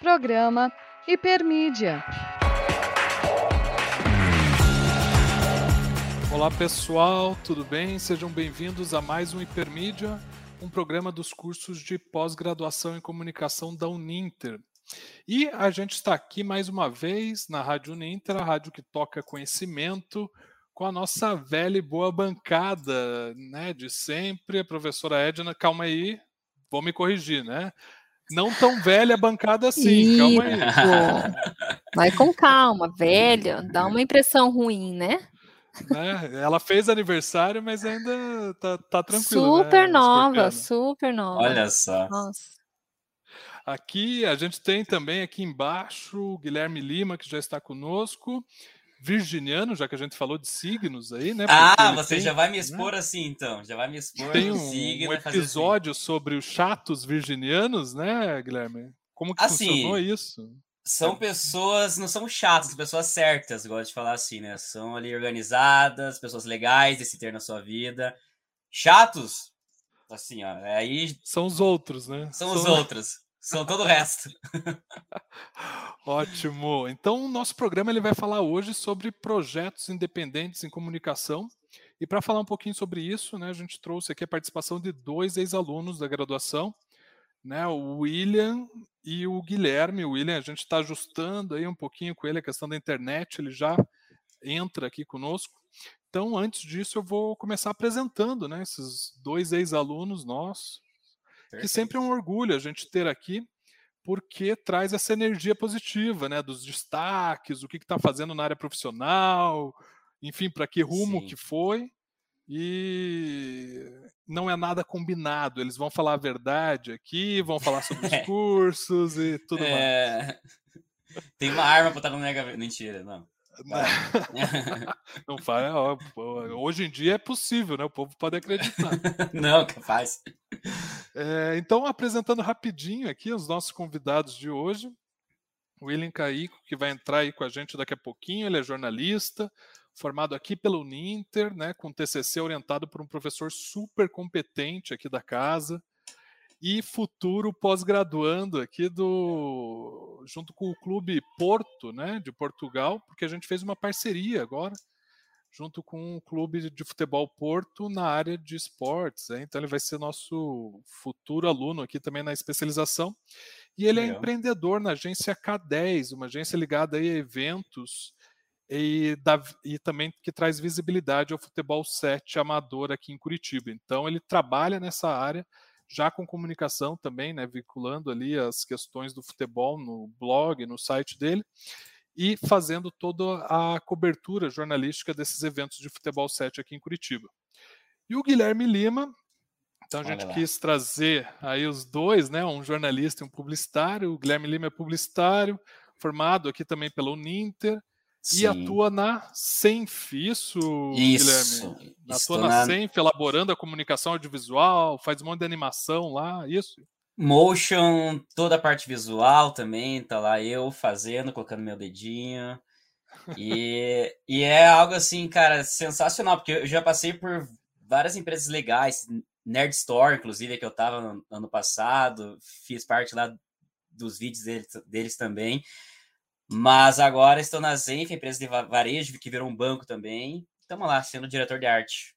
Programa Hipermídia. Olá pessoal, tudo bem? Sejam bem-vindos a mais um Hipermídia, um programa dos cursos de pós-graduação em comunicação da Uninter. E a gente está aqui mais uma vez na Rádio Uninter, a rádio que toca conhecimento, com a nossa velha e boa bancada, né, de sempre, a professora Edna, calma aí, vou me corrigir, né? Não tão velha a bancada assim, Isso. calma aí. Vai com calma, velha, dá uma impressão ruim, né? né? Ela fez aniversário, mas ainda tá, tá tranquilo. Né, super né, nova, super nova. Olha só. Nossa. Aqui a gente tem também aqui embaixo o Guilherme Lima, que já está conosco virginiano, já que a gente falou de signos aí, né? ah, você tem, já vai me né? expor né? assim, então. Já vai me expor tem um, signo, um episódio assim. sobre os chatos virginianos, né, Guilherme? Como que assim, funcionou isso? São pessoas, não são chatas, pessoas certas, gosto de falar assim, né? São ali organizadas, pessoas legais de se ter na sua vida. Chatos, assim, ó, aí... São os outros, né? São, são... os outros. São todo o resto. Ótimo. Então, o nosso programa ele vai falar hoje sobre projetos independentes em comunicação. E para falar um pouquinho sobre isso, né, a gente trouxe aqui a participação de dois ex-alunos da graduação, né, o William e o Guilherme. O William, a gente está ajustando aí um pouquinho com ele a questão da internet, ele já entra aqui conosco. Então, antes disso, eu vou começar apresentando né, esses dois ex-alunos nossos, Que sempre é um orgulho a gente ter aqui, porque traz essa energia positiva, né, dos destaques, o que está fazendo na área profissional, enfim, para que rumo Sim. que foi. E não é nada combinado. Eles vão falar a verdade aqui, vão falar sobre os cursos e tudo é... mais. Tem uma arma para estar no mega. Mentira, não. Não fala, hoje em dia é possível, né? O povo pode acreditar. Não, capaz. É, então, apresentando rapidinho aqui os nossos convidados de hoje. O William Caico, que vai entrar aí com a gente daqui a pouquinho, ele é jornalista, formado aqui pelo Uninter, né, com TCC orientado por um professor super competente aqui da casa e futuro pós-graduando aqui do junto com o clube Porto, né, de Portugal, porque a gente fez uma parceria agora junto com o clube de futebol Porto na área de esportes, né? então ele vai ser nosso futuro aluno aqui também na especialização. E ele é Legal. é empreendedor na agência K10, uma agência ligada a eventos e, da, e também que traz visibilidade ao futebol 7 amador aqui em Curitiba. Então ele trabalha nessa área já com comunicação também, né, vinculando ali as questões do futebol no blog, no site dele, e fazendo toda a cobertura jornalística desses eventos de futebol 7 aqui em Curitiba. E o Guilherme Lima, então a gente quis trazer aí os dois, né, um jornalista e um publicitário. O Guilherme Lima é publicitário, formado aqui também pela Uninter, Sim. E atua na Senf, isso, isso. Guilherme? Atua na, na Senf, elaborando a comunicação audiovisual, faz um monte de animação lá, isso? Motion, toda a parte visual também, tá lá eu fazendo, colocando meu dedinho. E, e é algo assim, cara, sensacional, porque eu já passei por várias empresas legais, Nerd Store, inclusive, que eu tava no ano passado, fiz parte lá dos vídeos deles, deles também. Mas agora estou na Zenf, empresa de varejo, que virou um banco também. Estamos lá, sendo diretor de arte.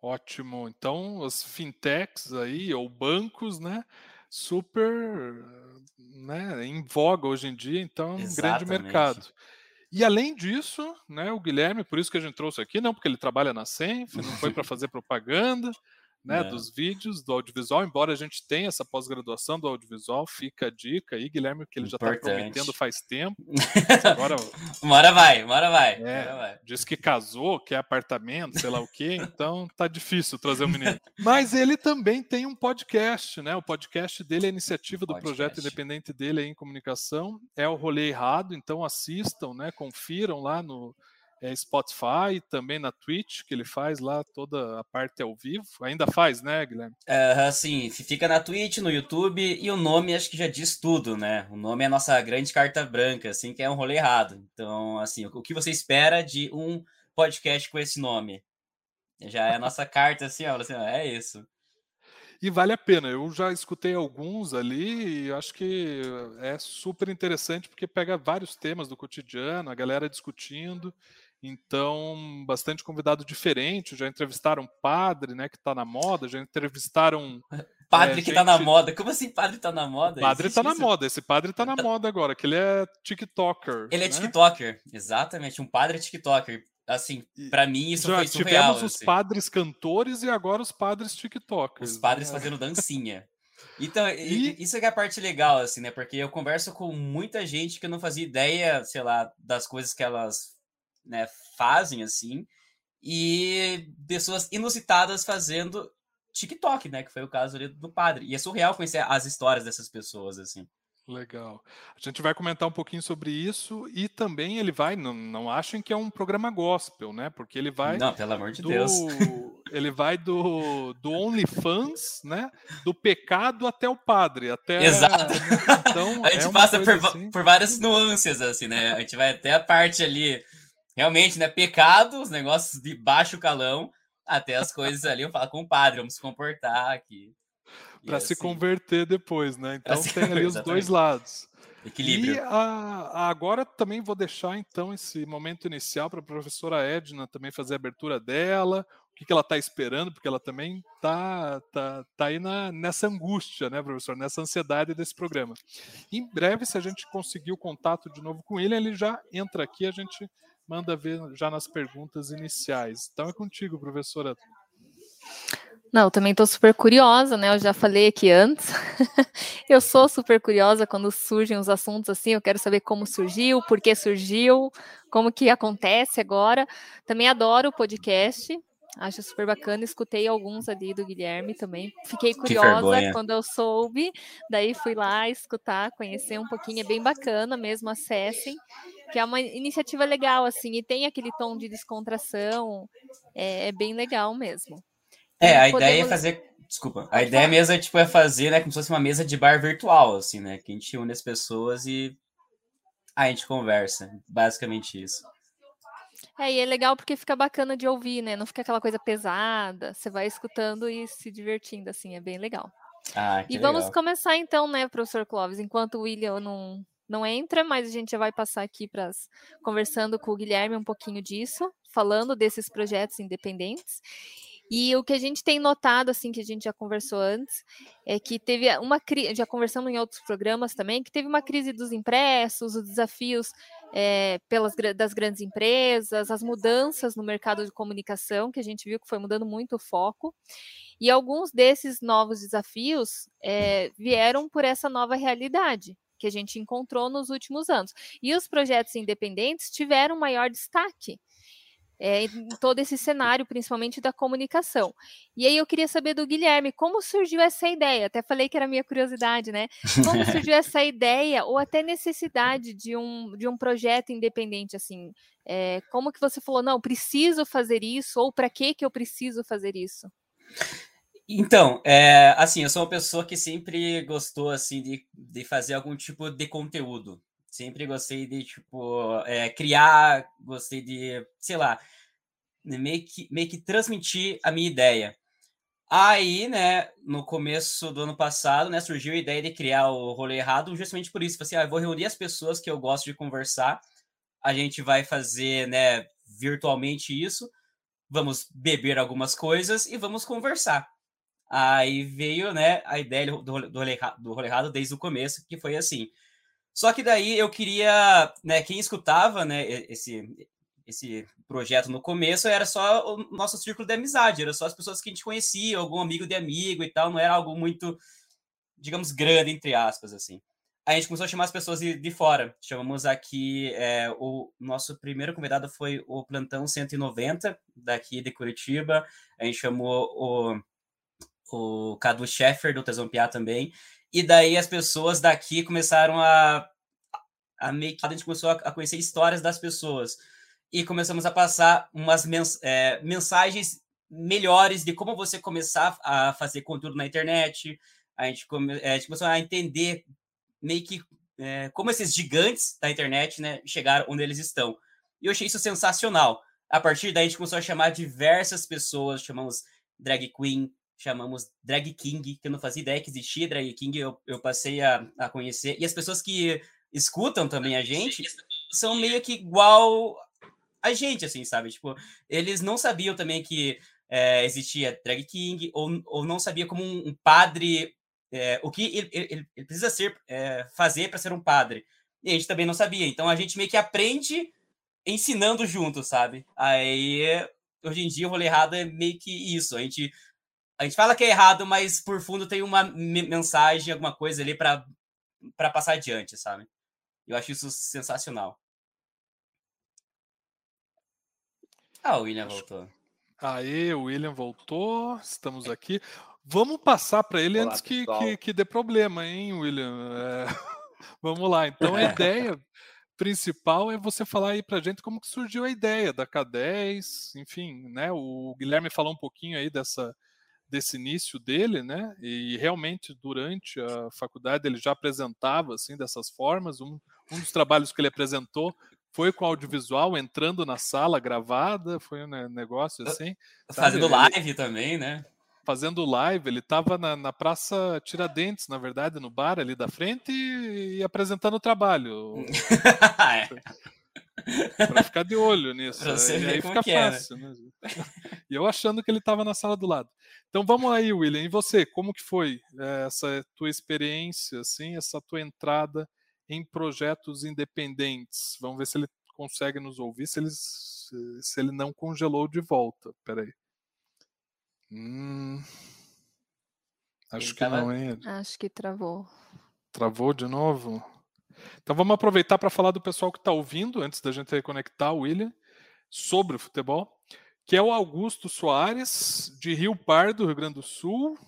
Ótimo. Então, as fintechs aí, ou bancos, né? Super né, em voga hoje em dia, então é um grande mercado. E além disso, né, o Guilherme, por isso que a gente trouxe aqui, não porque ele trabalha na Senf, não foi para fazer propaganda, né, dos vídeos, do audiovisual, embora a gente tenha essa pós-graduação do audiovisual, fica a dica aí, Guilherme, que ele já está prometendo faz tempo. Agora, uma hora vai, uma hora vai, é, vai. Diz que casou, quer apartamento, sei lá o quê, então tá difícil trazer o menino. Mas ele também tem um podcast, né? O podcast dele é iniciativa do podcast. projeto independente dele em comunicação, é o Rolê Errado, então assistam, né? Confiram lá no é, Spotify, também na Twitch, que ele faz lá toda a parte ao vivo. Ainda faz, né, Guilherme? É, sim, fica na Twitch, no YouTube, e o nome acho que já diz tudo, né? O nome é a nossa grande carta branca, assim, que é um rolê errado. Então, assim, o que você espera de um podcast com esse nome? Já é a nossa carta, assim, ó, assim, ó é isso. E vale a pena. Eu já escutei alguns ali e acho que é super interessante porque pega vários temas do cotidiano, a galera discutindo. Então, bastante convidado diferente. Já entrevistaram padre, né, que está na moda, já entrevistaram. Padre é, que está na moda. Como assim padre está na moda? Padre está na moda. Esse padre está na moda agora, que ele é TikToker. Ele é né? TikToker, exatamente. Um padre TikToker. Assim, para mim isso já foi surreal. Tivemos os assim. padres cantores e agora os padres TikTokers. Os padres né? fazendo dancinha. Então, e... isso é a parte legal, assim, né? Porque eu converso com muita gente que eu não fazia ideia, sei lá, das coisas que elas né, fazem, assim, e pessoas inusitadas fazendo TikTok, né? Que foi o caso ali do padre. E é surreal conhecer as histórias dessas pessoas, assim. Legal. A gente vai comentar um pouquinho sobre isso e também ele vai, não, não achem que é um programa gospel, né? Porque ele vai. Não, pelo amor de do, Deus. Ele vai do, do OnlyFans, né? Do pecado até o padre. Até, Exato. Então, a gente é passa por, assim. por várias nuances, assim, né? A gente vai até a parte ali, realmente, né? Pecado, os negócios de baixo calão, até as coisas ali, eu falo com o padre, vamos se comportar aqui para se assim, converter depois, né? Então tem ali os dois lados. Equilíbrio. E a, agora também vou deixar então esse momento inicial para a professora Edna também fazer a abertura dela, o que, que ela está esperando, porque ela também está tá, tá aí na, nessa angústia, né, professor, nessa ansiedade desse programa. Em breve, se a gente conseguir o contato de novo com ele, ele já entra aqui, a gente manda ver já nas perguntas iniciais. Então é contigo, professora. Não, eu também estou super curiosa, né? Eu já falei aqui antes. eu sou super curiosa quando surgem os assuntos assim. Eu quero saber como surgiu, por que surgiu, como que acontece agora. Também adoro o podcast. Acho super bacana. Escutei alguns ali do Guilherme também. Fiquei curiosa quando eu soube. Daí fui lá escutar, conhecer um pouquinho. É bem bacana mesmo. Acessem que é uma iniciativa legal, assim, e tem aquele tom de descontração, é, é bem legal mesmo. É, a podemos... ideia é fazer. Desculpa. A ideia mesmo é, tipo, é fazer, né, como se fosse uma mesa de bar virtual, assim, né? Que a gente une as pessoas e a gente conversa. Basicamente isso. É, e é legal porque fica bacana de ouvir, né? Não fica aquela coisa pesada. Você vai escutando e se divertindo, assim, é bem legal. Ah, e legal. vamos começar então, né, professor Clóvis? Enquanto o William não, não entra, mas a gente já vai passar aqui para conversando com o Guilherme um pouquinho disso, falando desses projetos independentes. E o que a gente tem notado, assim, que a gente já conversou antes, é que teve uma crise, já conversamos em outros programas também, que teve uma crise dos impressos, os desafios é, pelas, das grandes empresas, as mudanças no mercado de comunicação, que a gente viu que foi mudando muito o foco. E alguns desses novos desafios é, vieram por essa nova realidade que a gente encontrou nos últimos anos. E os projetos independentes tiveram maior destaque é, em todo esse cenário, principalmente da comunicação. E aí eu queria saber do Guilherme, como surgiu essa ideia? Até falei que era minha curiosidade, né? Como surgiu essa ideia ou até necessidade de um, de um projeto independente, assim? É, como que você falou, não, preciso fazer isso, ou para que que eu preciso fazer isso? Então, é, assim, eu sou uma pessoa que sempre gostou, assim, de, de fazer algum tipo de conteúdo, Sempre gostei de, tipo, é, criar, gostei de, sei lá, meio que, meio que transmitir a minha ideia. Aí, né, no começo do ano passado, né, surgiu a ideia de criar o rolê errado, justamente por isso. Assim, ah, vou reunir as pessoas que eu gosto de conversar, a gente vai fazer, né, virtualmente isso, vamos beber algumas coisas e vamos conversar. Aí veio, né, a ideia do, do, rolê, do rolê errado desde o começo, que foi assim, só que daí eu queria, né, quem escutava, né, esse esse projeto no começo era só o nosso círculo de amizade, era só as pessoas que a gente conhecia, algum amigo de amigo e tal, não era algo muito, digamos, grande, entre aspas, assim. a gente começou a chamar as pessoas de, de fora. Chamamos aqui, é, o nosso primeiro convidado foi o Plantão 190, daqui de Curitiba. A gente chamou o, o Cadu Scheffer, do Tesompiá também. E daí as pessoas daqui começaram a, a meio que a gente começou a, conhecer histórias das pessoas e começamos a passar umas mens, é, mensagens melhores de como você começar a fazer conteúdo na internet. A gente, come, é, a gente começou a entender meio que é, como esses gigantes da internet né, chegaram onde eles estão. E eu achei isso sensacional. A partir daí, a gente começou a chamar diversas pessoas, chamamos drag queen, chamamos Drag King, que eu não fazia ideia que existia Drag King, eu, eu passei a, a conhecer. E as pessoas que escutam também a gente são meio que igual a gente, assim, sabe? Tipo, eles não sabiam também que é, existia Drag King, ou, ou não sabia como um, um padre, é, o que ele, ele, ele precisa ser, é, fazer para ser um padre. E a gente também não sabia. Então a gente meio que aprende ensinando junto, sabe? Aí, hoje em dia, o rolê errado é meio que isso. A gente, a gente fala que é errado, mas por fundo tem uma mensagem, alguma coisa ali para passar adiante, sabe? Eu acho isso sensacional. Ah, o William voltou. Aê, o William voltou, estamos aqui. Vamos passar para ele Olá, antes que, que, que, dê problema, hein, William? É... Vamos lá. Então, a ideia principal é você falar aí para gente como que surgiu a ideia da K10, enfim, né? O Guilherme falou um pouquinho aí dessa desse início dele, né? E realmente durante a faculdade ele já apresentava assim dessas formas. Um, um dos trabalhos que ele apresentou foi com audiovisual entrando na sala gravada, foi um negócio assim. Fazendo sabe? live também, né? Fazendo live, ele estava na, na, Praça Tiradentes, na verdade, no bar ali da frente e, e apresentando o trabalho. é. Pra ficar de olho nisso. Você e aí fica é, né? fácil. Né? E eu achando que ele estava na sala do lado. Então vamos aí, William. E você, como que foi eh, essa tua experiência, assim, essa tua entrada em projetos independentes. Vamos ver se ele consegue nos ouvir, se ele, se ele não congelou de volta. Peraí. Hum, acho ele que tava... não, hein? Acho que travou. Travou de novo? Então vamos aproveitar para falar do pessoal que está ouvindo, antes da gente reconectar o William, sobre o futebol, que é o Augusto Soares, de Rio Pardo, Rio Grande do Sul,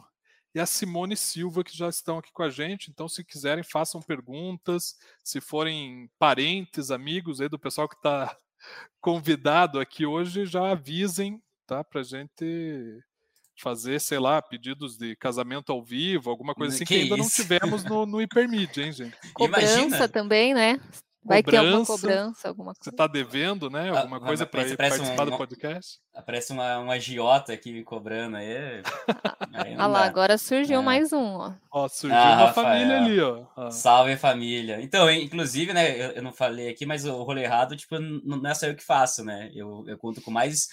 e a Simone Silva, que já estão aqui com a gente. Então, se quiserem, façam perguntas. Se forem parentes, amigos aí do pessoal que está convidado aqui hoje, já avisem, tá? Para a gente fazer, sei lá, pedidos de casamento ao vivo, alguma coisa assim que, que ainda isso? não tivemos no, no Hipermídia, hein, gente? Cobrança Imagina. também, né? Vai cobrança, ter alguma cobrança, alguma coisa. Você está devendo, né? Ah, alguma coisa para participar um, do podcast? Aparece uma, uma giota aqui cobrando aí. aí Olha lá, agora surgiu é. mais um, ó. Ó, surgiu ah, uma Rafael. família ali, ó. Ah. Salve família. Então, inclusive, né, eu, eu, não falei aqui, mas o rolê errado, tipo, não é só eu que faço, né? Eu, eu conto com mais.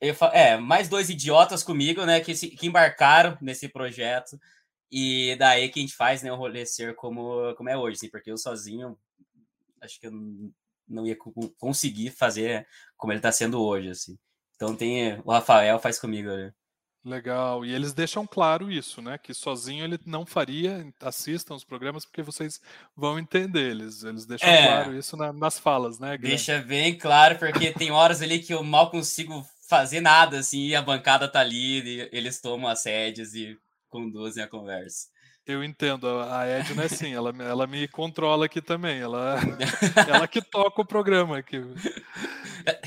Eu, é, mais dois idiotas comigo, né, que, se, que embarcaram nesse projeto. E daí que a gente faz, né, o rolê ser como, como é hoje, assim, porque eu sozinho acho que eu não ia conseguir fazer como ele está sendo hoje, assim. Então tem o Rafael faz comigo. Né? Legal. E eles deixam claro isso, né? Que sozinho ele não faria. Assistam os programas porque vocês vão entender. Eles, eles deixam é, claro isso na, nas falas, né? Guilherme? Deixa bem claro, porque tem horas ali que eu mal consigo fazer nada, assim, e a bancada tá ali, e eles tomam as rédeas e conduzem a conversa. Eu entendo, a Edna é assim, ela, ela me controla aqui também, ela, ela que toca o programa aqui.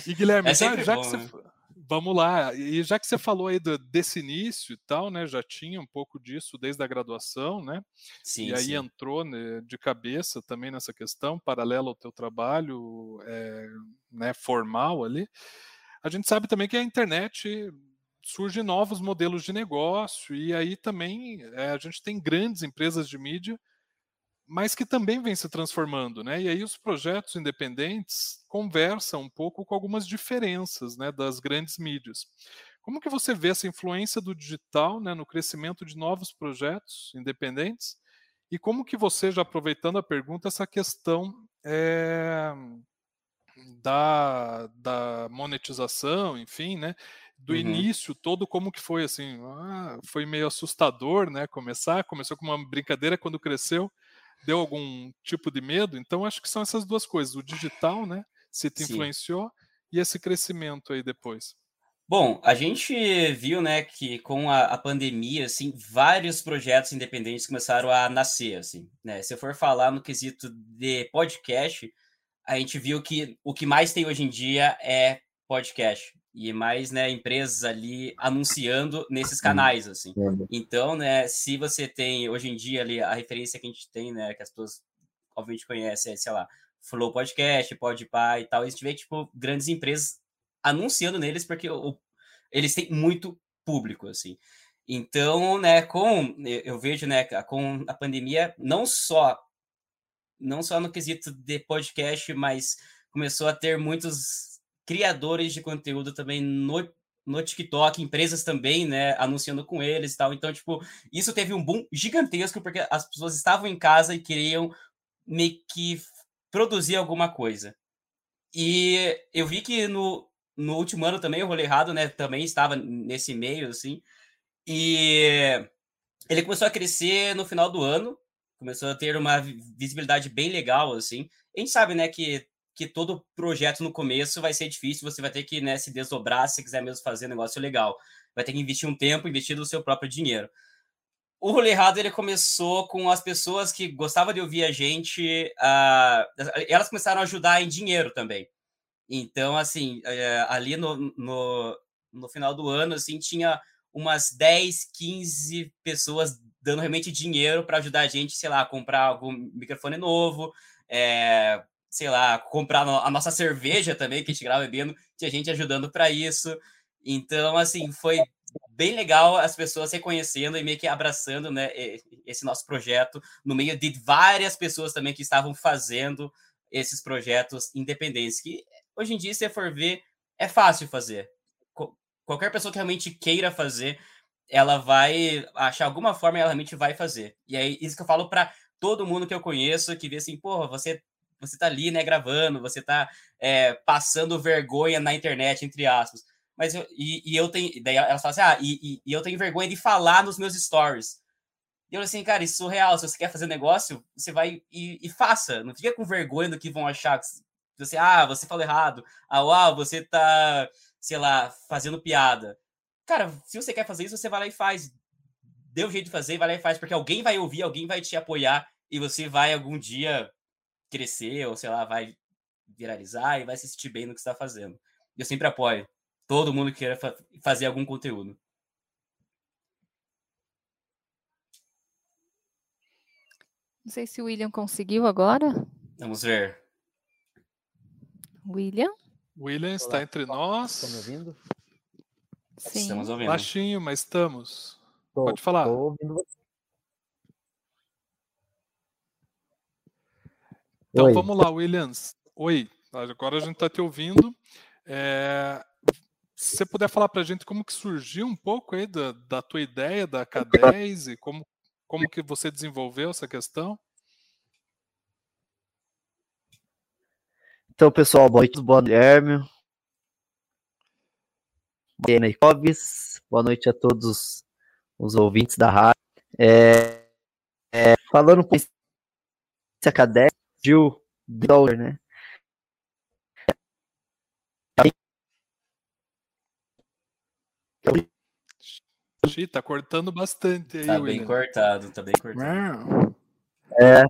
E Guilherme, é já, já bom, que você, né? vamos lá, e já que você falou aí do, desse início e tal, né, já tinha um pouco disso desde a graduação, né, sim, e aí sim. entrou né, de cabeça também nessa questão, paralelo ao teu trabalho é, né, formal ali, a gente sabe também que a internet surgem novos modelos de negócio, e aí também é, a gente tem grandes empresas de mídia, mas que também vêm se transformando, né? E aí os projetos independentes conversam um pouco com algumas diferenças né, das grandes mídias. Como que você vê essa influência do digital né, no crescimento de novos projetos independentes? E como que você, já aproveitando a pergunta, essa questão é, da, da monetização, enfim, né? do uhum. início todo como que foi assim ah, foi meio assustador né começar começou com uma brincadeira quando cresceu deu algum tipo de medo então acho que são essas duas coisas o digital né se te Sim. influenciou e esse crescimento aí depois bom a gente viu né que com a, a pandemia assim vários projetos independentes começaram a nascer assim né se eu for falar no quesito de podcast a gente viu que o que mais tem hoje em dia é podcast e mais né, empresas ali anunciando nesses canais, assim. Então, né, se você tem hoje em dia ali a referência que a gente tem, né, que as pessoas obviamente conhecem, é, sei lá, Flow Podcast, Podpah e tal, a gente vê, tipo, grandes empresas anunciando neles porque o, eles têm muito público, assim. Então, né, com eu vejo, né, com a pandemia, não só não só no quesito de podcast, mas começou a ter muitos criadores de conteúdo também no, no TikTok, empresas também, né, anunciando com eles e tal. Então, tipo, isso teve um boom gigantesco porque as pessoas estavam em casa e queriam meio que produzir alguma coisa. E eu vi que no, no último ano também o Rolê Errado, né, também estava nesse meio, assim, e ele começou a crescer no final do ano, começou a ter uma visibilidade bem legal, assim. A gente sabe, né, que, que todo projeto no começo vai ser difícil, você vai ter que né, se desdobrar se quiser mesmo fazer um negócio legal. Vai ter que investir um tempo, investir do seu próprio dinheiro. O Rolê Errado, ele começou com as pessoas que gostavam de ouvir a gente, uh, elas começaram a ajudar em dinheiro também. Então, assim, uh, ali no, no, no final do ano, assim, tinha umas 10, 15 pessoas dando realmente dinheiro para ajudar a gente, sei lá, comprar algum microfone novo, é, sei lá, comprar a nossa cerveja também, que a gente grava bebendo, tinha gente ajudando para isso. Então, assim, foi bem legal as pessoas reconhecendo e meio que abraçando né, esse nosso projeto, no meio de várias pessoas também que estavam fazendo esses projetos independentes, que hoje em dia, se for ver, é fácil fazer qualquer pessoa que realmente queira fazer, ela vai achar alguma forma e ela realmente vai fazer. E é isso que eu falo para todo mundo que eu conheço, que vê assim, porra, você você tá ali, né, gravando, você tá é, passando vergonha na internet, entre aspas. Mas eu, e, e eu tenho, daí elas falam assim, ah, e, e, e, eu tenho vergonha de falar nos meus stories. E eu assim, cara, isso é surreal, se você quer fazer negócio, você vai e, e faça, não fica com vergonha do que vão achar, você, ah, você falou errado, ah, uau, você tá sei lá, fazendo piada. Cara, se você quer fazer isso, você vai lá e faz. Deu jeito de fazer, vai lá e faz, porque alguém vai ouvir, alguém vai te apoiar e você vai algum dia crescer, ou sei lá, vai viralizar e vai se sentir bem no que está fazendo. Eu sempre apoio todo mundo que queira fa fazer algum conteúdo. Não sei se o William conseguiu agora. Vamos ver. William? William está Olá, entre nós. Estão me ouvindo? Sim. Estamos ouvindo. Baixinho, mas estamos. Tô, Pode falar. Estou ouvindo você. Então Oi. vamos lá, Williams. Oi, agora a gente está te ouvindo. É, se você puder falar para a gente como que surgiu um pouco aí da, da tua ideia da K10 e como, como que você desenvolveu essa questão. Então, pessoal, boa noite, boa noite, Guilherme. Boa noite a todos os ouvintes da rádio. É, é, falando com esse académico, Gil Dollar, né? Xi, tá cortando bastante aí, Tá William. bem cortado, tá bem cortado. É,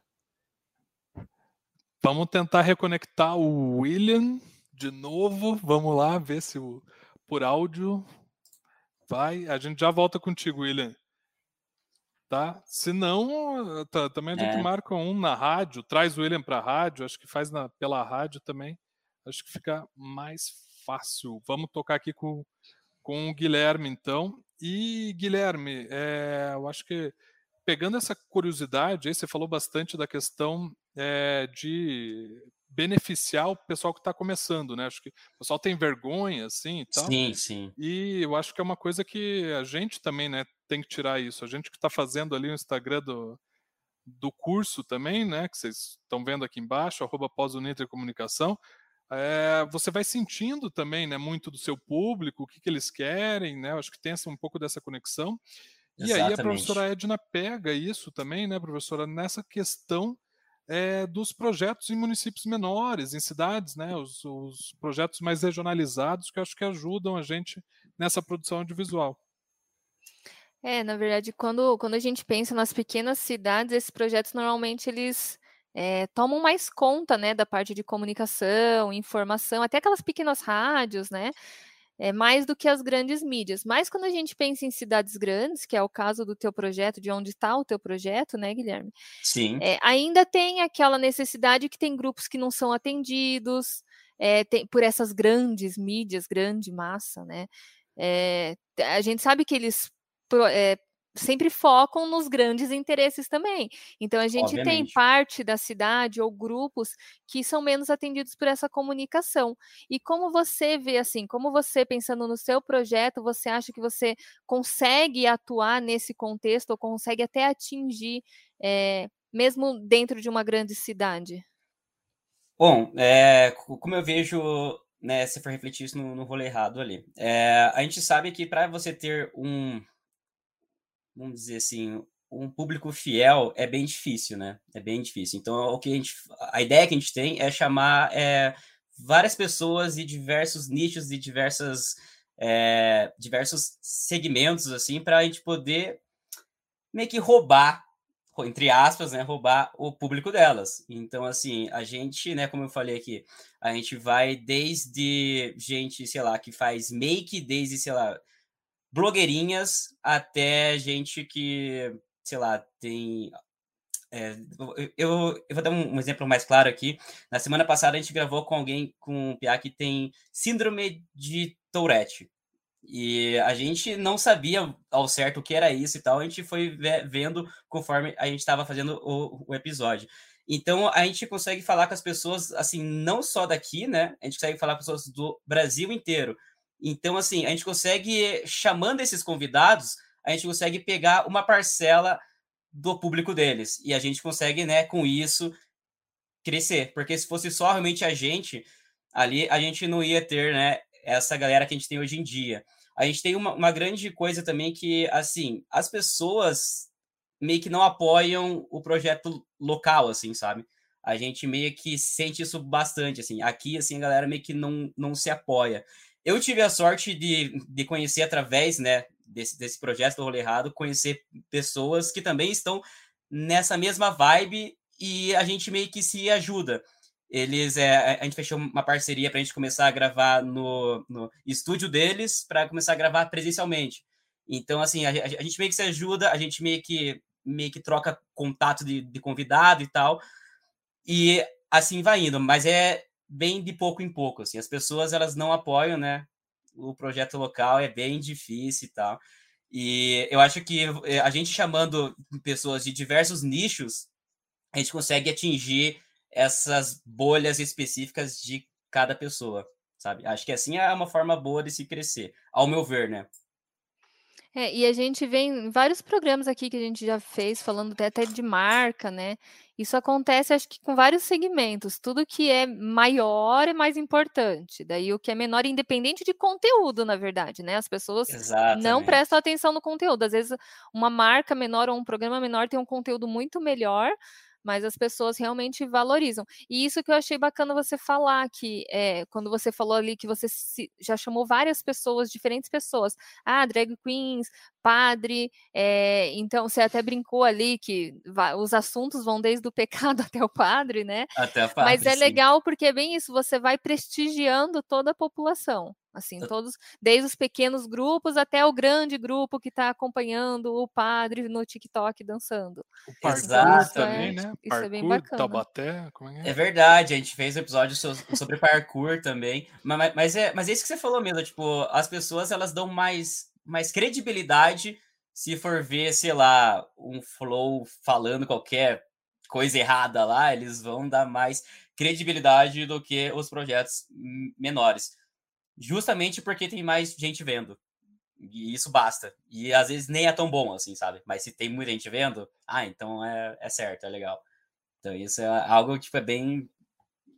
Vamos tentar reconectar o William de novo. Vamos lá ver se o por áudio vai. A gente já volta contigo, William. Tá? Se não, tá, também a gente É. marca um na rádio, traz o William para a rádio, acho que faz na, pela rádio também. Acho que fica mais fácil. Vamos tocar aqui com, com o Guilherme, então. E, Guilherme, é, eu acho que pegando essa curiosidade, aí você falou bastante da questão é, de beneficiar o pessoal que está começando, né? Acho que o pessoal tem vergonha, assim, e tal. Sim, sim. E eu acho que é uma coisa que a gente também, né, tem que tirar isso. A gente que está fazendo ali o Instagram do, do curso também, né, que vocês estão vendo aqui embaixo, arroba pós-unitri comunicação, é, você vai sentindo também, né, muito do seu público, o que, que eles querem, né, eu acho que tem um pouco dessa conexão. E aí a Exatamente. professora Edna pega isso também, né, professora, nessa questão é, dos projetos em municípios menores, em cidades, né, os, os projetos mais regionalizados que eu acho que ajudam a gente nessa produção audiovisual. É, na verdade, quando, quando a gente pensa nas pequenas cidades, esses projetos normalmente eles eh, tomam mais conta, né, da parte de comunicação, informação, até aquelas pequenas rádios, né, é, mais do que as grandes mídias. Mas quando a gente pensa em cidades grandes, que é o caso do teu projeto, de onde está o teu projeto, né, Guilherme? Sim. É, ainda tem aquela necessidade que tem grupos que não são atendidos é, tem- por essas grandes mídias, grande massa, né? É, a gente sabe que eles é, sempre focam nos grandes interesses também. Então a gente Obviamente. tem parte da cidade ou grupos que são menos atendidos por essa comunicação. E como você vê assim, como você pensando no seu projeto, você acha que você consegue atuar nesse contexto ou consegue até atingir, é, mesmo dentro de uma grande cidade? Bom, é, como eu vejo né, se for refletir isso no, no rolê errado ali. É, a gente sabe que para você ter um, vamos dizer assim, um público fiel é bem difícil, né? É bem difícil. Então, o que a gente, a ideia que a gente tem é chamar é, várias pessoas de diversos nichos, de diversas, é, diversos segmentos, assim, para a gente poder meio que roubar, entre aspas, né, roubar o público delas. Então, assim, a gente, né, como eu falei aqui, a gente vai desde gente, sei lá, que faz make, desde, sei lá, blogueirinhas até gente que, sei lá, tem. É, eu, eu vou dar um, exemplo mais claro aqui. Na semana passada a gente gravou com alguém, com um PA que tem síndrome de Tourette. E a gente não sabia ao certo o que era isso e tal, a gente foi vendo conforme a gente estava fazendo o, o episódio. Então a gente consegue falar com as pessoas, assim, não só daqui, né? A gente consegue falar com as pessoas do Brasil inteiro. Então, assim, a gente consegue, chamando esses convidados, a gente consegue pegar uma parcela do público deles. E a gente consegue, né, com isso, crescer. Porque se fosse só realmente a gente, ali a gente não ia ter, né, essa galera que a gente tem hoje em dia. A gente tem uma, uma grande coisa também que, assim, as pessoas meio que não apoiam o projeto local, assim, sabe? A gente meio que sente isso bastante, assim. Aqui, assim, a galera meio que não, não se apoia. Eu tive a sorte de, de conhecer através, né, desse, desse projeto do Rolê Errado, conhecer pessoas que também estão nessa mesma vibe e a gente meio que se ajuda. Eles, é, a gente fechou uma parceria para a gente começar a gravar no, no estúdio deles, para começar a gravar presencialmente. Então, assim, a, a, gente meio que se ajuda, a gente meio que, meio que troca contato de, de convidado e tal. E assim vai indo, mas é bem de pouco em pouco, assim. As pessoas, elas não apoiam, né? O projeto local é bem difícil e tal. E eu acho que eh, a gente chamando pessoas de diversos nichos, a gente consegue atingir essas bolhas específicas de cada pessoa, sabe? Acho que assim é uma forma boa de se crescer, ao meu ver, né? É, e a gente vê em vários programas aqui que a gente já fez, falando até, até de marca, né? Isso acontece, acho que com vários segmentos. Tudo que é maior é mais importante. Daí o que é menor, independente de conteúdo, na verdade, né? As pessoas Exatamente. não prestam atenção no conteúdo. Às vezes, uma marca menor ou um programa menor tem um conteúdo muito melhor, mas as pessoas realmente valorizam. E isso que eu achei bacana você falar, que é, quando você falou ali que você se, já chamou várias pessoas, diferentes pessoas, ah, drag queens, padre, é, então você até brincou ali que os assuntos vão desde o pecado até o padre, né? Até o padre, Mas é sim. legal porque é bem isso, você vai prestigiando toda a população. Assim, todos, desde os pequenos grupos até o grande grupo que está acompanhando o padre no TikTok dançando. O parkour também, é, né? Isso parkour, é bem bacana. Taubaté, como é, é? é verdade, a gente fez um episódio sobre parkour também. Mas, mas, é, mas é isso que você falou mesmo, tipo, as pessoas elas dão mais, mais credibilidade se for ver, sei lá, um flow falando qualquer coisa errada lá, eles vão dar mais credibilidade do que os projetos menores justamente porque tem mais gente vendo. E isso basta. E às vezes nem é tão bom assim, sabe? Mas se tem muita gente vendo, ah, então é, é certo, é legal. Então isso é algo tipo, é bem.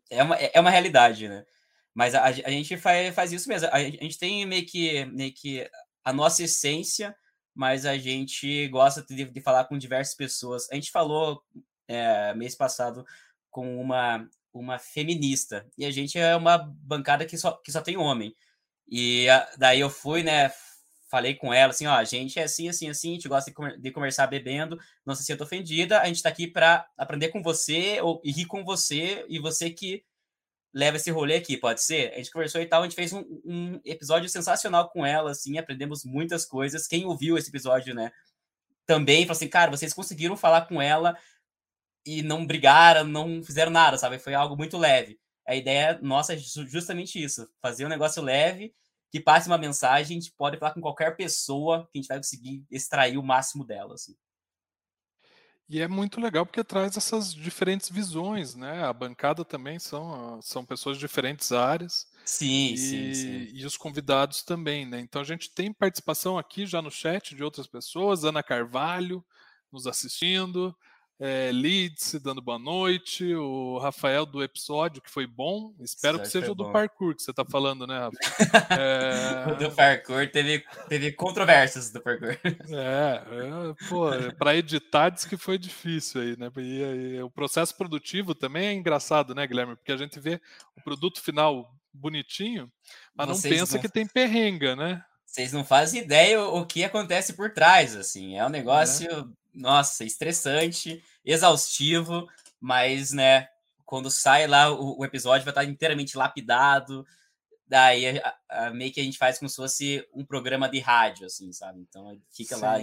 É uma, é uma realidade, né? Mas a, a gente faz, faz isso mesmo. A, a gente tem meio que, meio que a nossa essência, mas a gente gosta de, de falar com diversas pessoas. A gente falou é, mês passado com uma uma feminista. E a gente é uma bancada que só, que só tem homem. E a, daí eu fui, né? Falei com ela assim: ó, a gente é assim, assim, assim, a gente gosta de, conversar bebendo, não se sinta ofendida, a gente tá aqui para aprender com você ou, e rir com você, e você que leva esse rolê aqui, pode ser? A gente conversou e tal, a gente fez um, um episódio sensacional com ela, assim, aprendemos muitas coisas. Quem ouviu esse episódio, né? Também falou assim, cara, vocês conseguiram falar com ela e não brigaram, não fizeram nada, sabe? Foi algo muito leve. A ideia nossa é justamente isso, fazer um negócio leve que passe uma mensagem, a gente pode falar com qualquer pessoa que a gente vai conseguir extrair o máximo dela, assim. E é muito legal porque traz essas diferentes visões, né? A bancada também são, são pessoas de diferentes áreas. Sim, e, sim, sim. E os convidados também, né? Então a gente tem participação aqui já no chat de outras pessoas, Ana Carvalho nos assistindo, é, Leeds dando boa noite, o Rafael do episódio, que foi bom. Espero que seja o do bom. parkour que você está falando, né, Rafa? É... o do parkour teve, teve controvérsias do parkour. É, é pô, para editar diz que foi difícil aí, né? E, e, o processo produtivo também é engraçado, né, Guilherme? Porque a gente vê o produto final bonitinho, mas Vocês não pensa não... que tem perrenga, né? Vocês não fazem ideia o que acontece por trás, assim. É um negócio, é. Nossa, estressante, exaustivo, mas, né, quando sai lá o, o episódio vai estar inteiramente lapidado. Daí a, a, meio que a gente faz como se fosse um programa de rádio, assim, sabe? Então fica Sim. lá, a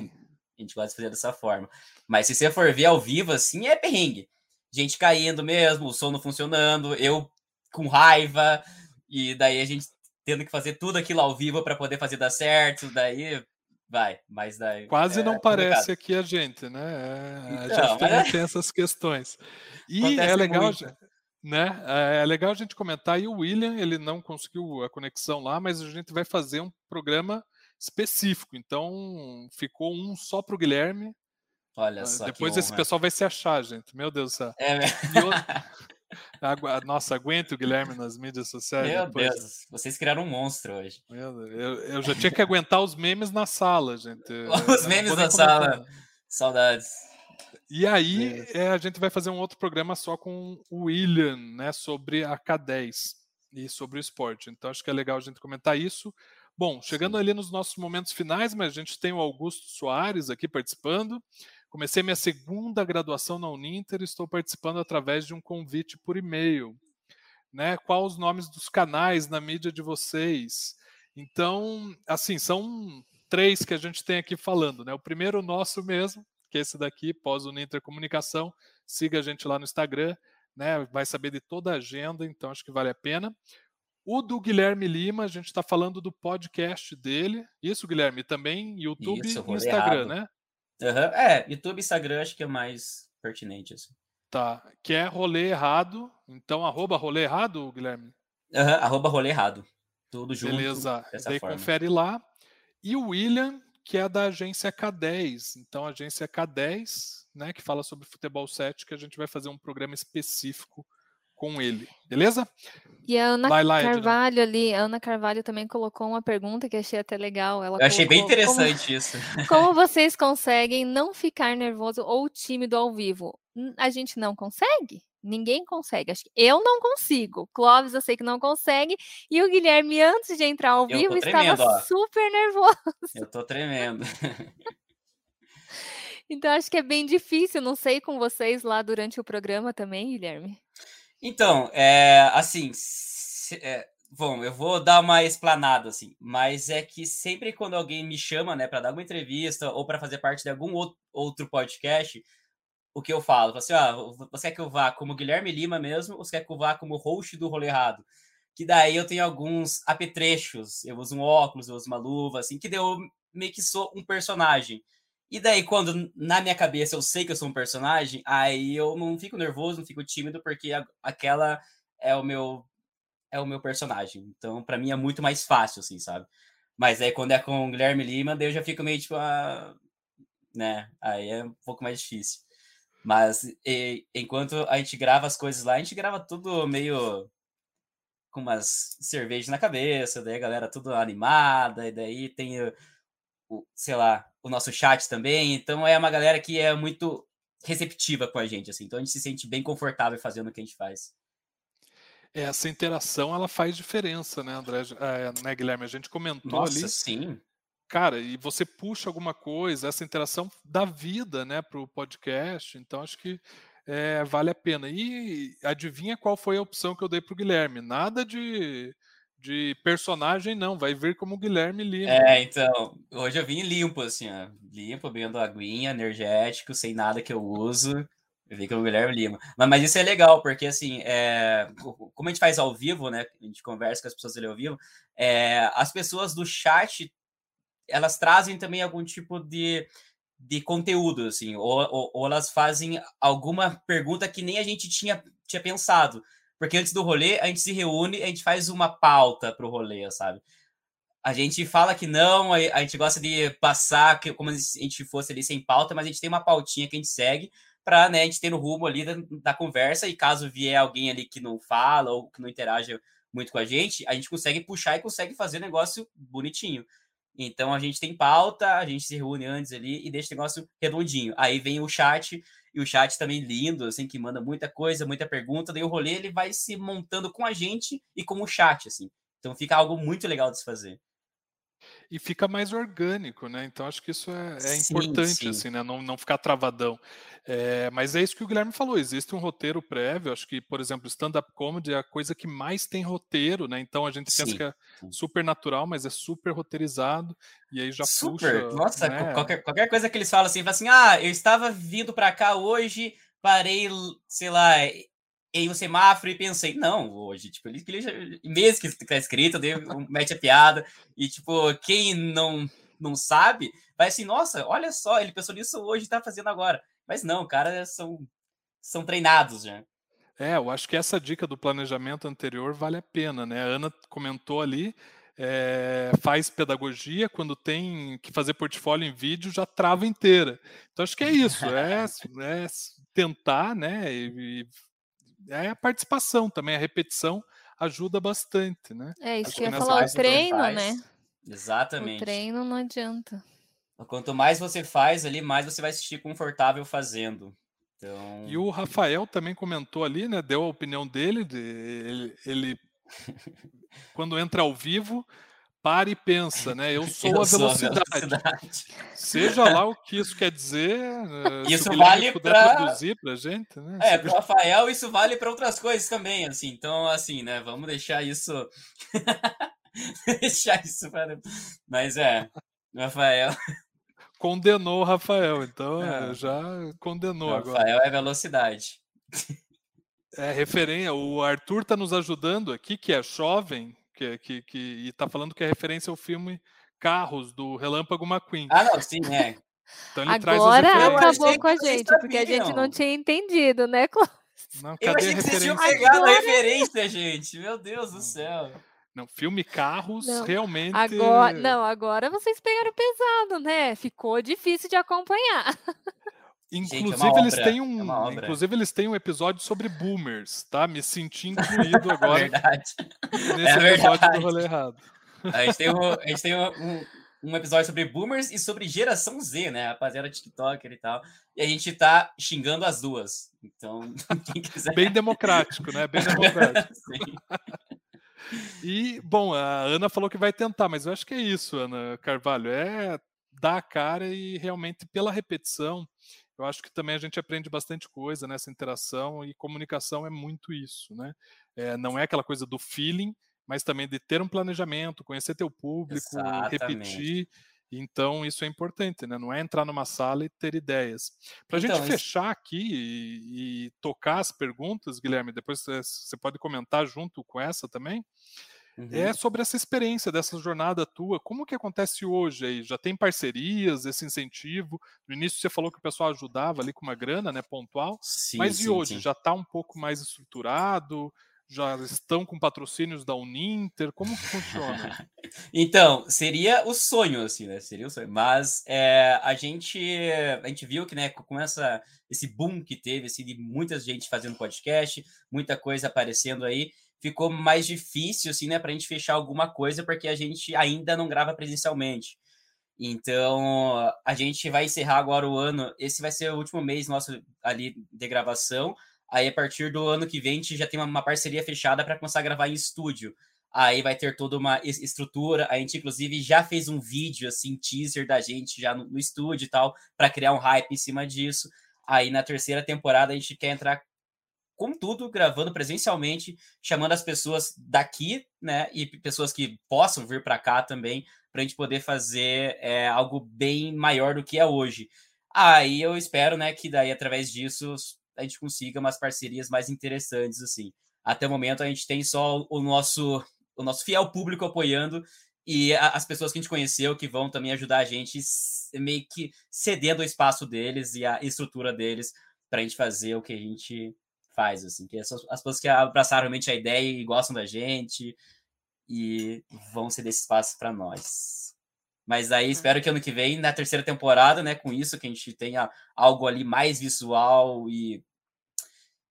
gente gosta de fazer dessa forma. Mas se você for ver ao vivo, assim, é perrengue. Gente caindo mesmo, o som não funcionando, eu com raiva, e daí a gente tendo que fazer tudo aquilo ao vivo para poder fazer dar certo, daí vai, mas daí. Quase é não parece aqui a gente, né? É, então, a gente também é... tem essas questões. E Acontece é legal, muito. né? É, é legal a gente comentar. E o William, ele não conseguiu a conexão lá, mas a gente vai fazer um programa específico. Então, ficou um só para o Guilherme. Olha só. Depois esse pessoal vai se achar, gente. Meu Deus do céu. É, Nossa, aguenta o Guilherme nas mídias sociais. Meu depois. Deus, vocês criaram um monstro hoje. Eu, eu, já tinha que aguentar os memes na sala, gente. Os memes na sala. Saudades. E aí é, a gente vai fazer um outro programa só com o William, né, sobre a K10 e sobre o esporte. Então acho que é legal a gente comentar isso. Bom, chegando Sim. ali nos nossos momentos finais, mas a gente tem o Augusto Soares aqui participando. Comecei minha segunda graduação na Uninter e estou participando através de um convite por e-mail. Né? Quais os nomes dos canais na mídia de vocês? Então, assim, são três que a gente tem aqui falando. Né? O primeiro, nosso mesmo, que é esse daqui, pós-Uninter Comunicação. Siga a gente lá no Instagram, né? vai saber de toda a agenda, então acho que vale a pena. O do Guilherme Lima, a gente está falando do podcast dele. Isso, Guilherme, também YouTube Isso, e Instagram, errado. né? Uhum. É, YouTube e Instagram acho que é mais pertinente. Assim. Tá. Que é rolê errado. Então, arroba rolê errado, Guilherme? Uhum, arroba rolê errado. Tudo junto. Beleza. Daí forma. confere lá. E o William, que é da agência K10. Então, agência K10, né, que fala sobre futebol 7, que a gente vai fazer um programa específico com ele, beleza? E a Ana lá, Carvalho ali, a Ana Carvalho também colocou uma pergunta que achei até legal. Ela Eu achei bem interessante como, isso. Como vocês conseguem não ficar nervoso ou tímido ao vivo? A gente não consegue? Ninguém consegue. Acho que eu não consigo. Clóvis, eu sei que não consegue. E o Guilherme, antes de entrar ao vivo, tremendo, estava ó. super nervoso. Eu tô tremendo. então, acho que é bem difícil. Não sei com vocês lá durante o programa também, Guilherme. Então, é, assim, se, é, bom, eu vou dar uma explanada, assim, mas é que sempre quando alguém me chama, né, para dar uma entrevista ou para fazer parte de algum outro podcast, o que eu falo, assim, ah, você quer que eu vá como Guilherme Lima mesmo, ou você quer que eu vá como host do Rolê Errado? Que daí eu tenho alguns apetrechos, eu uso um óculos, eu uso uma luva, assim, que daí eu meio que sou um personagem. E daí, quando na minha cabeça eu sei que eu sou um personagem, aí eu não fico nervoso, não fico tímido, porque a, aquela é o meu é o meu personagem. Então, para mim é muito mais fácil, assim, sabe? Mas aí quando é com o Guilherme Lima, daí eu já fico meio tipo, ah, né? Aí é um pouco mais difícil. Mas e, enquanto a gente grava as coisas lá, a gente grava tudo meio com umas cervejas na cabeça, daí a galera tudo animada, e daí tem o, sei lá, o nosso chat também. Então é uma galera que é muito receptiva com a gente, assim. Então a gente se sente bem confortável fazendo o que a gente faz. É, essa interação ela faz diferença, né, André? É, né, Guilherme? A gente comentou Nossa, ali. Sim. Cara, e você puxa alguma coisa, essa interação da vida, né, para o podcast. Então acho que é, vale a pena. E adivinha qual foi a opção que eu dei para o Guilherme? Nada de de personagem, não, vai vir como Guilherme Lima. É, então, hoje eu vim limpo, assim, ó, limpo, bebendo aguinha, energético, sem nada que eu uso. vi que é o Guilherme Lima. Mas, mas, isso é legal, porque assim, é, como a gente faz ao vivo, né? A gente conversa com as pessoas ali ao vivo, é, as pessoas do chat elas trazem também algum tipo de, de conteúdo, assim, ou, ou, ou, elas fazem alguma pergunta que nem a gente tinha, tinha pensado. Porque antes do rolê, a gente se reúne, a gente faz uma pauta para o rolê, sabe? A gente fala que não, a gente gosta de passar como se a gente fosse ali sem pauta, mas a gente tem uma pautinha que a gente segue para né, a gente ter no rumo ali da, da, conversa e caso vier alguém ali que não fala ou que não interage muito com a gente, a gente consegue puxar e consegue fazer negócio bonitinho. Então a gente tem pauta, a gente se reúne antes ali e deixa o negócio redondinho. Aí vem o chat, e o chat também lindo, assim, que manda muita coisa, muita pergunta, daí o rolê ele vai se montando com a gente e com o chat, assim. Então fica algo muito legal de se fazer e fica mais orgânico, né? Então acho que isso é, é sim, importante, sim. assim, né? Não, não ficar travadão. É, mas é isso que o Guilherme falou, existe um roteiro prévio, acho que, por exemplo, stand-up comedy é a coisa que mais tem roteiro, né? Então a gente sim, pensa que é super natural, mas é super roteirizado, e aí já super. puxa. Nossa, né? qualquer, qualquer coisa que eles falam assim, fala assim, ah, eu estava vindo para cá hoje, parei, sei lá, em um semáforo e pensei, não, hoje, tipo, ele, ele que tá escrito, mete a piada, e, tipo, quem não, não sabe, vai assim, nossa, olha só, ele pensou nisso hoje e tá fazendo agora. Mas não, cara, são, são treinados já. É, eu acho que essa dica do planejamento anterior vale a pena, né? A Ana comentou ali, é, faz pedagogia, quando tem que fazer portfólio em vídeo, já trava inteira. Então acho que é isso, é, é tentar, né, e, é a participação também, a repetição ajuda bastante, né? É isso Acho que eu ia falar, o treino, né? Exatamente. O treino não adianta. Quanto mais você faz ali, mais você vai se sentir confortável fazendo. Então... E o Rafael também comentou ali, né? Deu a opinião dele, de, ele, ele quando entra ao vivo, para e pensa, né? Eu sou, eu a, velocidade. a, velocidade. Seja lá o que isso quer dizer. Eh, isso vale para traduzir para gente, né? É, para Rafael isso vale para outras coisas também, assim. Então, assim, né? Vamos deixar isso, deixar isso para. Mas é, Rafael. Condenou o Rafael, então é. já condenou Rafael agora. Rafael é velocidade. É referência. O Arthur está nos ajudando aqui, que é jovem, que, que, que e está falando que é referência ao filme Carros, do Relâmpago McQueen. Ah, não, sim, é. Então ele Agora traz acabou com a gente, porque a gente não tinha entendido, né, Cláudio? Não, cadê Eu achei que vocês tinham pegado a referência, gente. Meu Deus do céu. Não, filme Carros, não. realmente. Agora, não, agora vocês pegaram pesado, né? Ficou difícil de acompanhar. Inclusive, Gente, é eles têm é um, é inclusive, eles têm um episódio sobre boomers, tá? Me senti incluído agora verdade. nesse é episódio do rolê errado. A gente tem, um, a gente tem um, um, episódio sobre boomers e sobre geração Z, né? Rapaziada TikToker e tal. E a gente tá xingando as duas. Então, quem quiser. Bem democrático, né? Bem democrático. e, bom, a Ana falou que vai tentar, mas eu acho que é isso, Ana Carvalho. É dar a cara e realmente, pela repetição, eu acho que também a gente aprende bastante coisa nessa interação e comunicação é muito isso, né? É, não é aquela coisa do feeling, mas também de ter um planejamento, conhecer teu público, Exatamente. repetir. Então, isso é importante, né? Não é entrar numa sala e ter ideias. Para a então, gente fechar aqui e, e, tocar as perguntas, Guilherme, depois você pode comentar junto com essa também. É uhum. É sobre essa experiência dessa jornada tua. Como que acontece hoje aí? Já tem parcerias, esse incentivo? No início você falou que o pessoal ajudava ali com uma grana, né, pontual. Sim, mas sim, e hoje? Sim. Já está um pouco mais estruturado? Já estão com patrocínios da Uninter? Como que funciona? então, seria o sonho, assim, né? Seria o sonho. Mas é, a, gente, a gente viu que, né, com essa, esse boom que teve, assim, de muita gente fazendo podcast, muita coisa aparecendo aí, ficou mais difícil, assim, né, para a gente fechar alguma coisa, porque a gente ainda não grava presencialmente. Então, a gente vai encerrar agora o ano. Esse vai ser o último mês nosso ali de gravação. Aí, a partir do ano que vem, a gente já tem uma, parceria fechada para começar a gravar em estúdio. Aí vai ter toda uma estrutura. A gente, inclusive, já fez um vídeo, assim, teaser da gente já no, no estúdio e tal, para criar um hype em cima disso. Aí, na terceira temporada, a gente quer entrar com tudo, gravando presencialmente, chamando as pessoas daqui, né, e pessoas que possam vir para cá também, para a gente poder fazer é, algo bem maior do que é hoje. Aí eu espero, né, que daí através disso a gente consiga umas parcerias mais interessantes, assim. Até o momento a gente tem só o nosso, o nosso fiel público apoiando e as pessoas que a gente conheceu que vão também ajudar a gente meio que cedendo o espaço deles e a estrutura deles para a gente fazer o que a gente faz, assim, que as, as pessoas que abraçaram realmente a ideia e gostam da gente e vão ceder esse espaço para nós. Mas aí espero que ano que vem, na terceira temporada, né, com isso, que a gente tenha algo ali mais visual e,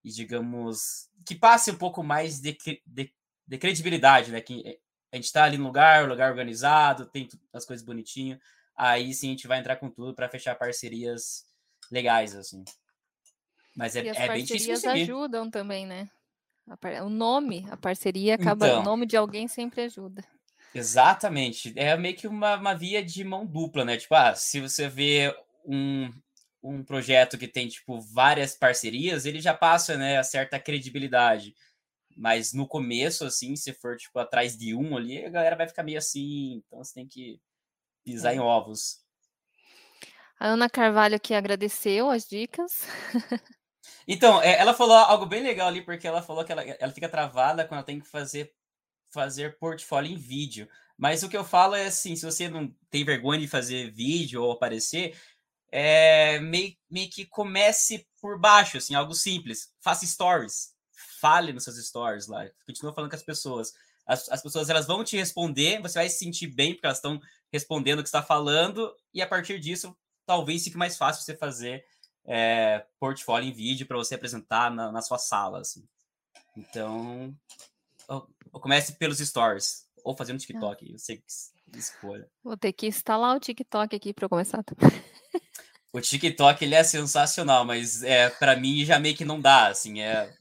e digamos, que passe um pouco mais de, de, de credibilidade, né, que a gente está ali no lugar, lugar organizado, tem as coisas bonitinho, aí sim a gente vai entrar com tudo para fechar parcerias legais, assim. Mas é, e as é bem parcerias difícil ajudam também, né? O nome, a parceria acaba, então, o nome de alguém sempre ajuda. Exatamente. É meio que uma, uma via de mão dupla, né? Tipo, ah, se você vê um, um projeto que tem, tipo, várias parcerias, ele já passa, né, a certa credibilidade. Mas no começo, assim, se for, tipo, atrás de um ali, a galera vai ficar meio assim, então você tem que pisar é. em ovos. A Ana Carvalho aqui agradeceu as dicas. Então, é, ela falou algo bem legal ali, porque ela falou que ela, ela fica travada quando ela tem que fazer, fazer portfólio em vídeo. Mas o que eu falo é assim, se você não tem vergonha de fazer vídeo ou aparecer, é, meio, meio que comece por baixo, assim, algo simples. Faça stories. Fale nos seus stories lá. Continua falando com as pessoas. As, as pessoas elas vão te responder, você vai se sentir bem, porque elas estão respondendo o que está falando, e a partir disso, talvez fique mais fácil você fazer é, portfólio em vídeo para você apresentar na, na, sua sala. Assim. Então, eu comece pelos stories ou fazendo ah. TikTok, eu sei que escolha. Vou ter que instalar o TikTok aqui para começar. O TikTok ele é sensacional, mas é para mim já meio que não dá, assim, é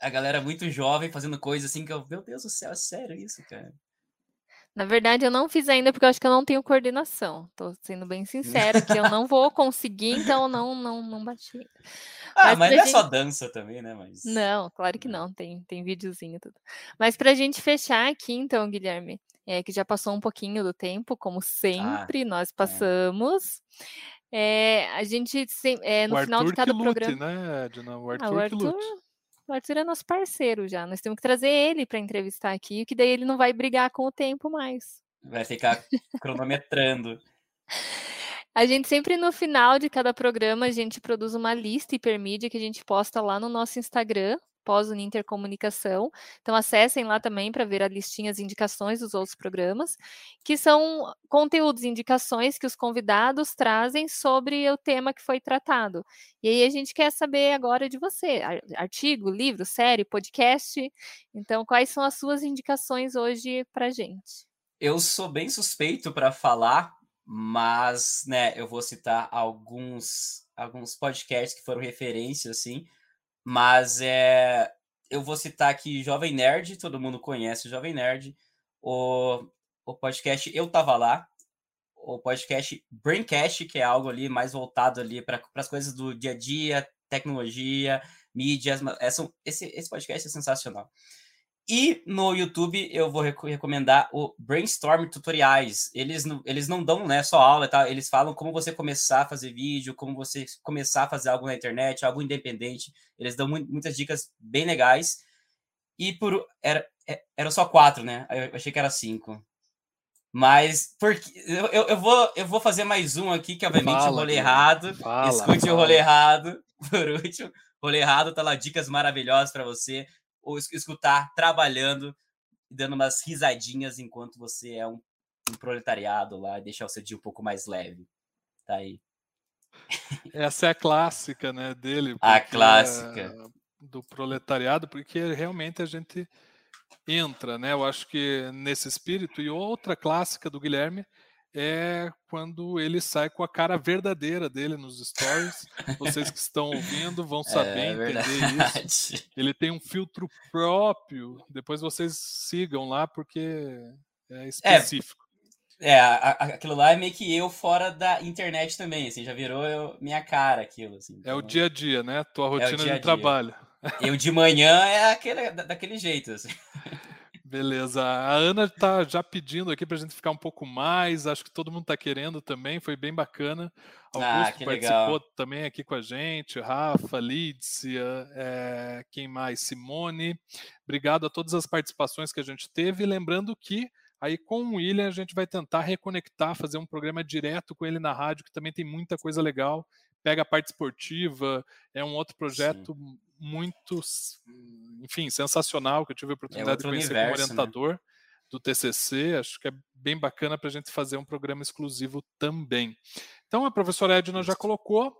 a galera muito jovem fazendo coisa assim que eu, meu Deus do céu, é sério isso, cara. Na verdade, eu não fiz ainda porque eu acho que eu não tenho coordenação. Tô sendo bem sincera que eu não vou conseguir, então não não não bati. Ah, mas, mas não é gente... só dança também, né? Mas... Não, claro que não. Tem tem videozinho tudo. Mas para a gente fechar aqui, então, Guilherme, é que já passou um pouquinho do tempo, como sempre ah, nós é. passamos. É. É, a gente é, no o final Arthur de cada lute, programa. Né, Edna? O Arthur, ah, o Arthur o Arthur é nosso parceiro já. Nós temos que trazer ele para entrevistar aqui, que daí ele não vai brigar com o tempo mais. Vai ficar cronometrando. A gente sempre no final de cada programa a gente produz uma lista hipermídia que a gente posta lá no nosso Instagram, pós-Uninter Comunicação. Então, acessem lá também para ver a listinha, as indicações dos outros programas, que são conteúdos, indicações que os convidados trazem sobre o tema que foi tratado. E aí a gente quer saber agora de você: artigo, livro, série, podcast. Então, quais são as suas indicações hoje para gente? Eu sou bem suspeito para falar, mas né, eu vou citar alguns alguns podcasts que foram referência assim mas é, eu vou citar aqui Jovem Nerd, todo mundo conhece o Jovem Nerd, o, o podcast Eu Tava Lá, o podcast Braincast, que é algo ali mais voltado ali para as coisas do dia a dia, tecnologia, mídias. Essa, esse, esse podcast é sensacional. E no YouTube eu vou recomendar o Brainstorm Tutoriais. Eles não, eles não dão né, só aula, tá? eles falam como você começar a fazer vídeo, como você começar a fazer algo na internet, algo independente. Eles dão muitas dicas bem legais. E por era, é, era só quatro, né? Eu achei que era cinco. Mas porque eu, eu, eu, vou, eu vou fazer mais um aqui, que obviamente fala, o rolê errado. Fala, Escute fala. o rolê errado. Por último, rolê errado tá lá dicas maravilhosas para você ou escutar trabalhando e dando umas risadinhas enquanto você é um, um proletariado lá deixar o seu dia um pouco mais leve. Tá aí. Essa é a clássica, né, dele. A clássica. É do proletariado, porque realmente a gente entra, né? Eu acho que nesse espírito. E outra clássica do Guilherme é quando ele sai com a cara verdadeira dele nos stories. Vocês que estão ouvindo vão saber é entender isso. Ele tem um filtro próprio. Depois vocês sigam lá porque é, é específico. É, é aquilo lá é meio que eu fora da internet também, assim, já virou eu, minha cara aquilo. Assim, então... É o então dia a dia, né? Tua rotina é de trabalho. Eu de manhã é aquele, daquele jeito, assim. Beleza. A Ana está já pedindo aqui para a gente ficar um pouco mais. Acho que todo mundo está querendo também. Foi bem bacana. Ah, Augusto que participou legal. também aqui com a gente. Rafa, Lídia, é, quem mais? Simone. Obrigado a todas as participações que a gente teve. Lembrando que aí com o William a gente vai tentar reconectar, fazer um programa direto com ele na rádio, que também tem muita coisa legal. Pega a parte esportiva, é um outro projeto Sim muito, enfim, sensacional, que eu tive a oportunidade é de conhecer universo, como né? orientador né? do TCC. Acho que é bem bacana para a gente fazer um programa exclusivo também. Então, a professora Edna já colocou.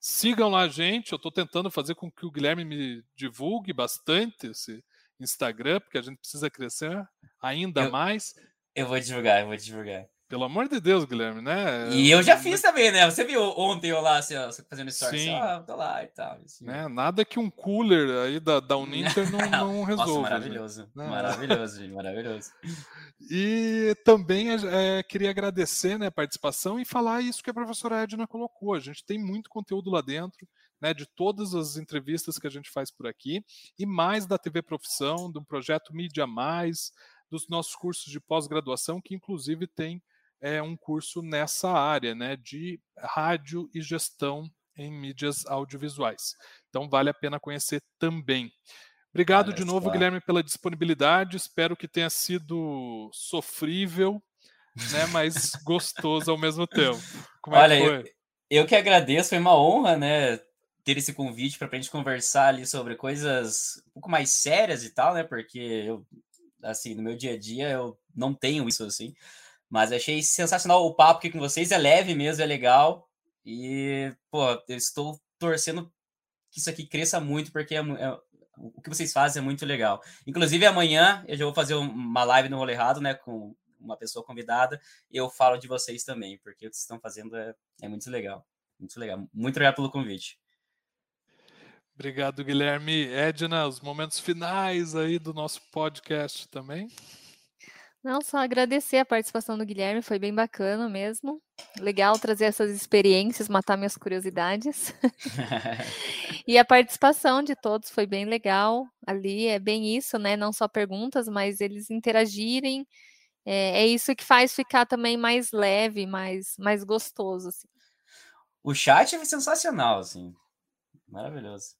Sigam lá a gente. Eu estou tentando fazer com que o Guilherme me divulgue bastante esse Instagram, porque a gente precisa crescer ainda eu, mais. Eu vou divulgar, eu vou divulgar. Pelo amor de Deus, Guilherme, né? E eu já fiz também, né? Você viu ontem eu lá, assim, ó, fazendo stories, Sim. Assim, ó, tô lá e tal. Assim. Né? Nada que um cooler aí da, da Uninter não, não resolva. Nossa, maravilhoso, né? maravilhoso, gente, maravilhoso. E também é, queria agradecer né, a participação e falar isso que a professora Edna colocou. A gente tem muito conteúdo lá dentro, né, de todas as entrevistas que a gente faz por aqui, e mais da TV Profissão, do projeto Mídia Mais, dos nossos cursos de pós-graduação, que inclusive tem é um curso nessa área, né, de rádio e gestão em mídias audiovisuais. Então vale a pena conhecer também. Obrigado Olha de novo, só. Guilherme, pela disponibilidade. Espero que tenha sido sofrível, né, mas gostoso ao mesmo tempo. Como Olha, é eu, eu, que agradeço, foi uma honra, né, ter esse convite para a gente conversar ali sobre coisas um pouco mais sérias e tal, né, porque eu, assim, no meu dia a dia eu não tenho isso assim. Mas achei sensacional o papo aqui com vocês. É leve mesmo, é legal. E, pô, eu estou torcendo que isso aqui cresça muito, porque é, é, o que vocês fazem é muito legal. Inclusive, amanhã eu já vou fazer uma live no Rolê Errado, né, com uma pessoa convidada, eu falo de vocês também, porque o que vocês estão fazendo é, é muito legal. Muito legal. Muito obrigado pelo convite. Obrigado, Guilherme. Edna, os momentos finais aí do nosso podcast também. Não, só agradecer a participação do Guilherme, foi bem bacana mesmo. Legal trazer essas experiências, matar minhas curiosidades. e a participação de todos foi bem legal ali, é bem isso, né? Não só perguntas, mas eles interagirem. É, é isso que faz ficar também mais leve, mais, mais gostoso. Assim. O chat é sensacional, assim. Maravilhoso.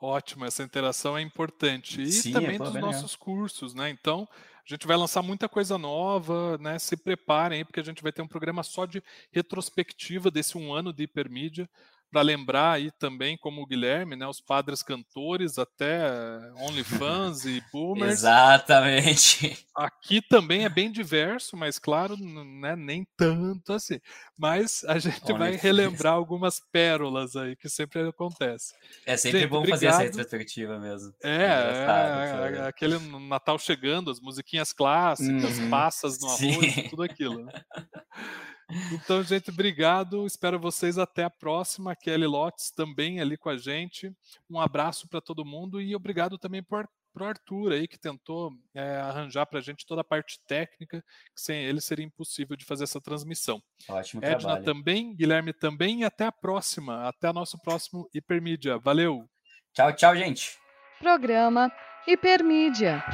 Ótimo, essa interação é importante. E Sim, também é, dos nossos cursos, né? Então, a gente vai lançar muita coisa nova, né? Se preparem aí, porque a gente vai ter um programa só de retrospectiva desse um ano de hipermídia, para lembrar aí também, como o Guilherme, né? Os padres cantores até OnlyFans e Boomers. Exatamente. Aqui também é bem diverso, mas claro, né, nem tanto assim. Mas a gente Only vai relembrar algumas pérolas aí que sempre acontece. É sempre gente, bom obrigado. fazer essa retrospectiva mesmo. É, é, é aquele Natal chegando, as musiquinhas clássicas, uhum. passas no arroz, tudo aquilo. Né? Então, gente, obrigado. Espero vocês até a próxima. Kelly Lotes também ali com a gente. Um abraço para todo mundo e obrigado também por para o Arthur aí que tentou é, arranjar para a gente toda a parte técnica, que sem ele seria impossível de fazer essa transmissão. Ótimo Edna trabalho. também, Guilherme também e até a próxima, até o nosso próximo Hipermídia. Valeu! Tchau, tchau, gente! Programa Hipermídia.